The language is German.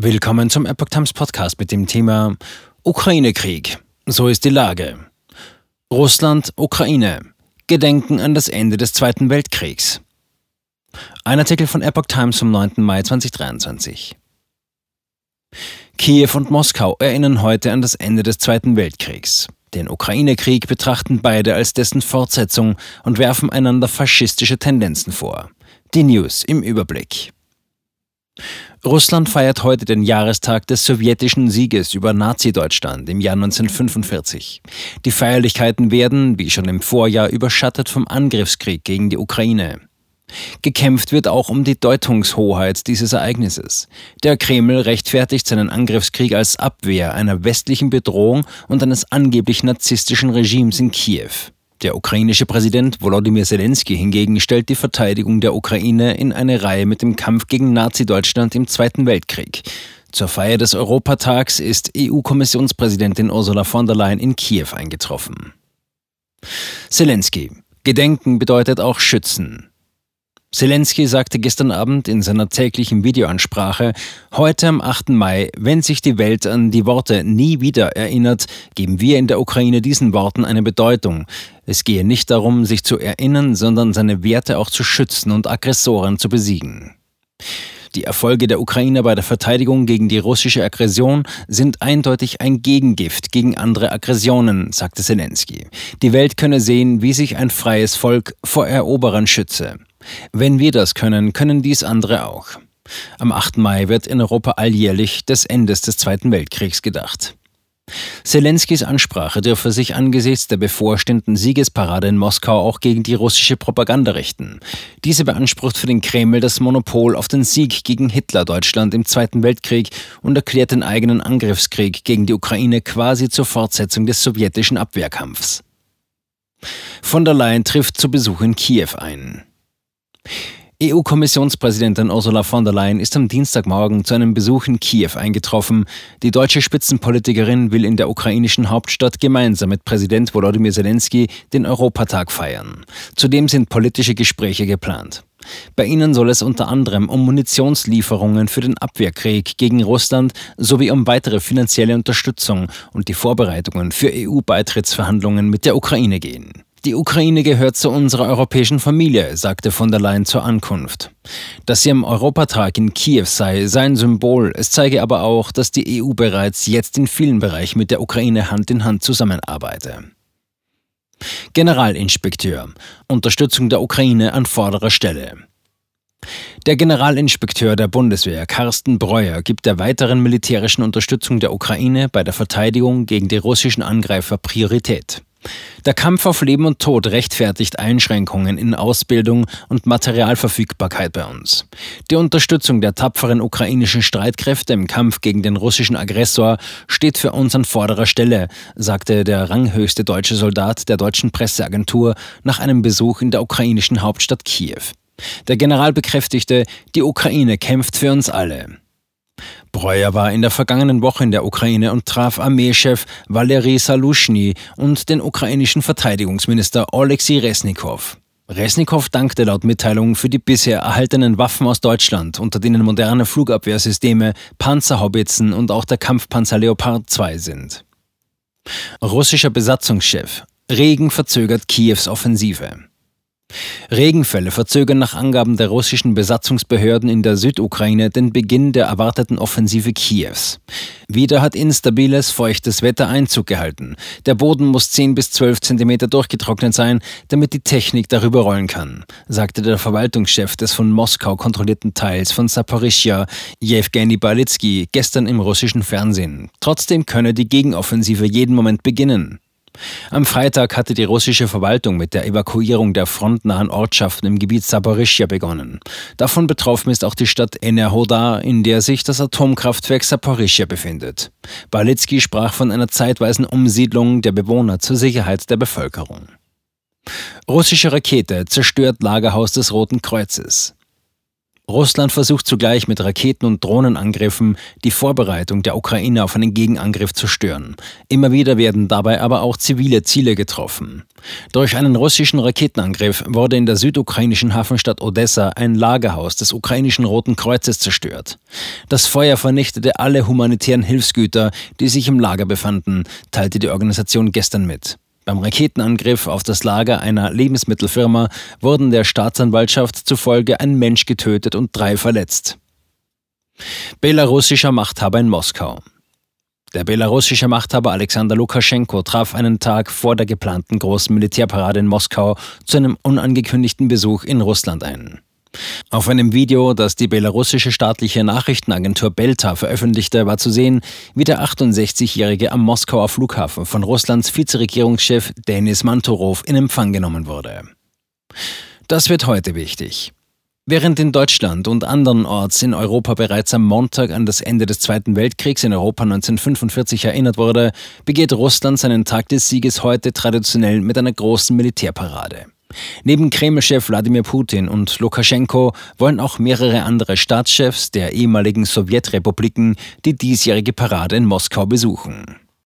Willkommen zum Epoch Times Podcast mit dem Thema Ukraine-Krieg. So ist die Lage. Russland, Ukraine. Gedenken an das Ende des Zweiten Weltkriegs. Ein Artikel von Epoch Times vom 9. Mai 2023. Kiew und Moskau erinnern heute an das Ende des Zweiten Weltkriegs. Den Ukraine-Krieg betrachten beide als dessen Fortsetzung und werfen einander faschistische Tendenzen vor. Die News im Überblick. Russland feiert heute den Jahrestag des sowjetischen Sieges über Nazi-Deutschland im Jahr 1945. Die Feierlichkeiten werden, wie schon im Vorjahr, überschattet vom Angriffskrieg gegen die Ukraine. Gekämpft wird auch um die Deutungshoheit dieses Ereignisses. Der Kreml rechtfertigt seinen Angriffskrieg als Abwehr einer westlichen Bedrohung und eines angeblich narzisstischen Regimes in Kiew. Der ukrainische Präsident Volodymyr Zelensky hingegen stellt die Verteidigung der Ukraine in eine Reihe mit dem Kampf gegen Nazi-Deutschland im Zweiten Weltkrieg. Zur Feier des Europatags ist EU-Kommissionspräsidentin Ursula von der Leyen in Kiew eingetroffen. Zelensky. Gedenken bedeutet auch schützen. Zelensky sagte gestern Abend in seiner täglichen Videoansprache, heute am 8. Mai, wenn sich die Welt an die Worte nie wieder erinnert, geben wir in der Ukraine diesen Worten eine Bedeutung. Es gehe nicht darum, sich zu erinnern, sondern seine Werte auch zu schützen und Aggressoren zu besiegen. Die Erfolge der Ukraine bei der Verteidigung gegen die russische Aggression sind eindeutig ein Gegengift gegen andere Aggressionen, sagte Zelensky. Die Welt könne sehen, wie sich ein freies Volk vor Eroberern schütze. Wenn wir das können, können dies andere auch. Am 8. Mai wird in Europa alljährlich des Endes des Zweiten Weltkriegs gedacht. Zelenskys Ansprache dürfe sich angesichts der bevorstehenden Siegesparade in Moskau auch gegen die russische Propaganda richten. Diese beansprucht für den Kreml das Monopol auf den Sieg gegen Hitler-Deutschland im Zweiten Weltkrieg und erklärt den eigenen Angriffskrieg gegen die Ukraine quasi zur Fortsetzung des sowjetischen Abwehrkampfs. Von der Leyen trifft zu Besuch in Kiew ein. EU-Kommissionspräsidentin Ursula von der Leyen ist am Dienstagmorgen zu einem Besuch in Kiew eingetroffen. Die deutsche Spitzenpolitikerin will in der ukrainischen Hauptstadt gemeinsam mit Präsident Volodymyr Zelensky den Europatag feiern. Zudem sind politische Gespräche geplant. Bei ihnen soll es unter anderem um Munitionslieferungen für den Abwehrkrieg gegen Russland sowie um weitere finanzielle Unterstützung und die Vorbereitungen für EU-Beitrittsverhandlungen mit der Ukraine gehen. Die Ukraine gehört zu unserer europäischen Familie, sagte von der Leyen zur Ankunft. Dass sie am Europatag in Kiew sei, sei ein Symbol. Es zeige aber auch, dass die EU bereits jetzt in vielen Bereichen mit der Ukraine Hand in Hand zusammenarbeite. Generalinspekteur. Unterstützung der Ukraine an vorderer Stelle. Der Generalinspekteur der Bundeswehr, Carsten Breuer, gibt der weiteren militärischen Unterstützung der Ukraine bei der Verteidigung gegen die russischen Angreifer Priorität. Der Kampf auf Leben und Tod rechtfertigt Einschränkungen in Ausbildung und Materialverfügbarkeit bei uns. Die Unterstützung der tapferen ukrainischen Streitkräfte im Kampf gegen den russischen Aggressor steht für uns an vorderer Stelle, sagte der ranghöchste deutsche Soldat der deutschen Presseagentur nach einem Besuch in der ukrainischen Hauptstadt Kiew. Der General bekräftigte, die Ukraine kämpft für uns alle. Breuer war in der vergangenen Woche in der Ukraine und traf Armeechef Valery Salushny und den ukrainischen Verteidigungsminister Oleksiy Resnikow. Resnikow dankte laut Mitteilung für die bisher erhaltenen Waffen aus Deutschland, unter denen moderne Flugabwehrsysteme, Panzerhaubitzen und auch der Kampfpanzer Leopard 2 sind. Russischer Besatzungschef. Regen verzögert Kiews Offensive. Regenfälle verzögern nach Angaben der russischen Besatzungsbehörden in der Südukraine den Beginn der erwarteten Offensive Kiews. Wieder hat instabiles, feuchtes Wetter Einzug gehalten. Der Boden muss 10 bis 12 Zentimeter durchgetrocknet sein, damit die Technik darüber rollen kann, sagte der Verwaltungschef des von Moskau kontrollierten Teils von Saporischja, Jewgeni Balitsky, gestern im russischen Fernsehen. Trotzdem könne die Gegenoffensive jeden Moment beginnen. Am Freitag hatte die russische Verwaltung mit der Evakuierung der frontnahen Ortschaften im Gebiet Saporischja begonnen. Davon betroffen ist auch die Stadt Enerhodar, in der sich das Atomkraftwerk Saporischja befindet. Balitsky sprach von einer zeitweisen Umsiedlung der Bewohner zur Sicherheit der Bevölkerung. Russische Rakete zerstört Lagerhaus des Roten Kreuzes. Russland versucht zugleich mit Raketen- und Drohnenangriffen die Vorbereitung der Ukraine auf einen Gegenangriff zu stören. Immer wieder werden dabei aber auch zivile Ziele getroffen. Durch einen russischen Raketenangriff wurde in der südukrainischen Hafenstadt Odessa ein Lagerhaus des ukrainischen Roten Kreuzes zerstört. Das Feuer vernichtete alle humanitären Hilfsgüter, die sich im Lager befanden, teilte die Organisation gestern mit. Beim Raketenangriff auf das Lager einer Lebensmittelfirma wurden der Staatsanwaltschaft zufolge ein Mensch getötet und drei verletzt. Belarussischer Machthaber in Moskau. Der belarussische Machthaber Alexander Lukaschenko traf einen Tag vor der geplanten großen Militärparade in Moskau zu einem unangekündigten Besuch in Russland ein. Auf einem Video, das die belarussische staatliche Nachrichtenagentur Belta veröffentlichte, war zu sehen, wie der 68-Jährige am Moskauer Flughafen von Russlands Vizeregierungschef Denis Mantorov in Empfang genommen wurde. Das wird heute wichtig. Während in Deutschland und andernorts in Europa bereits am Montag an das Ende des Zweiten Weltkriegs in Europa 1945 erinnert wurde, begeht Russland seinen Tag des Sieges heute traditionell mit einer großen Militärparade. Neben Kreml-Chef Wladimir Putin und Lukaschenko wollen auch mehrere andere Staatschefs der ehemaligen Sowjetrepubliken die diesjährige Parade in Moskau besuchen.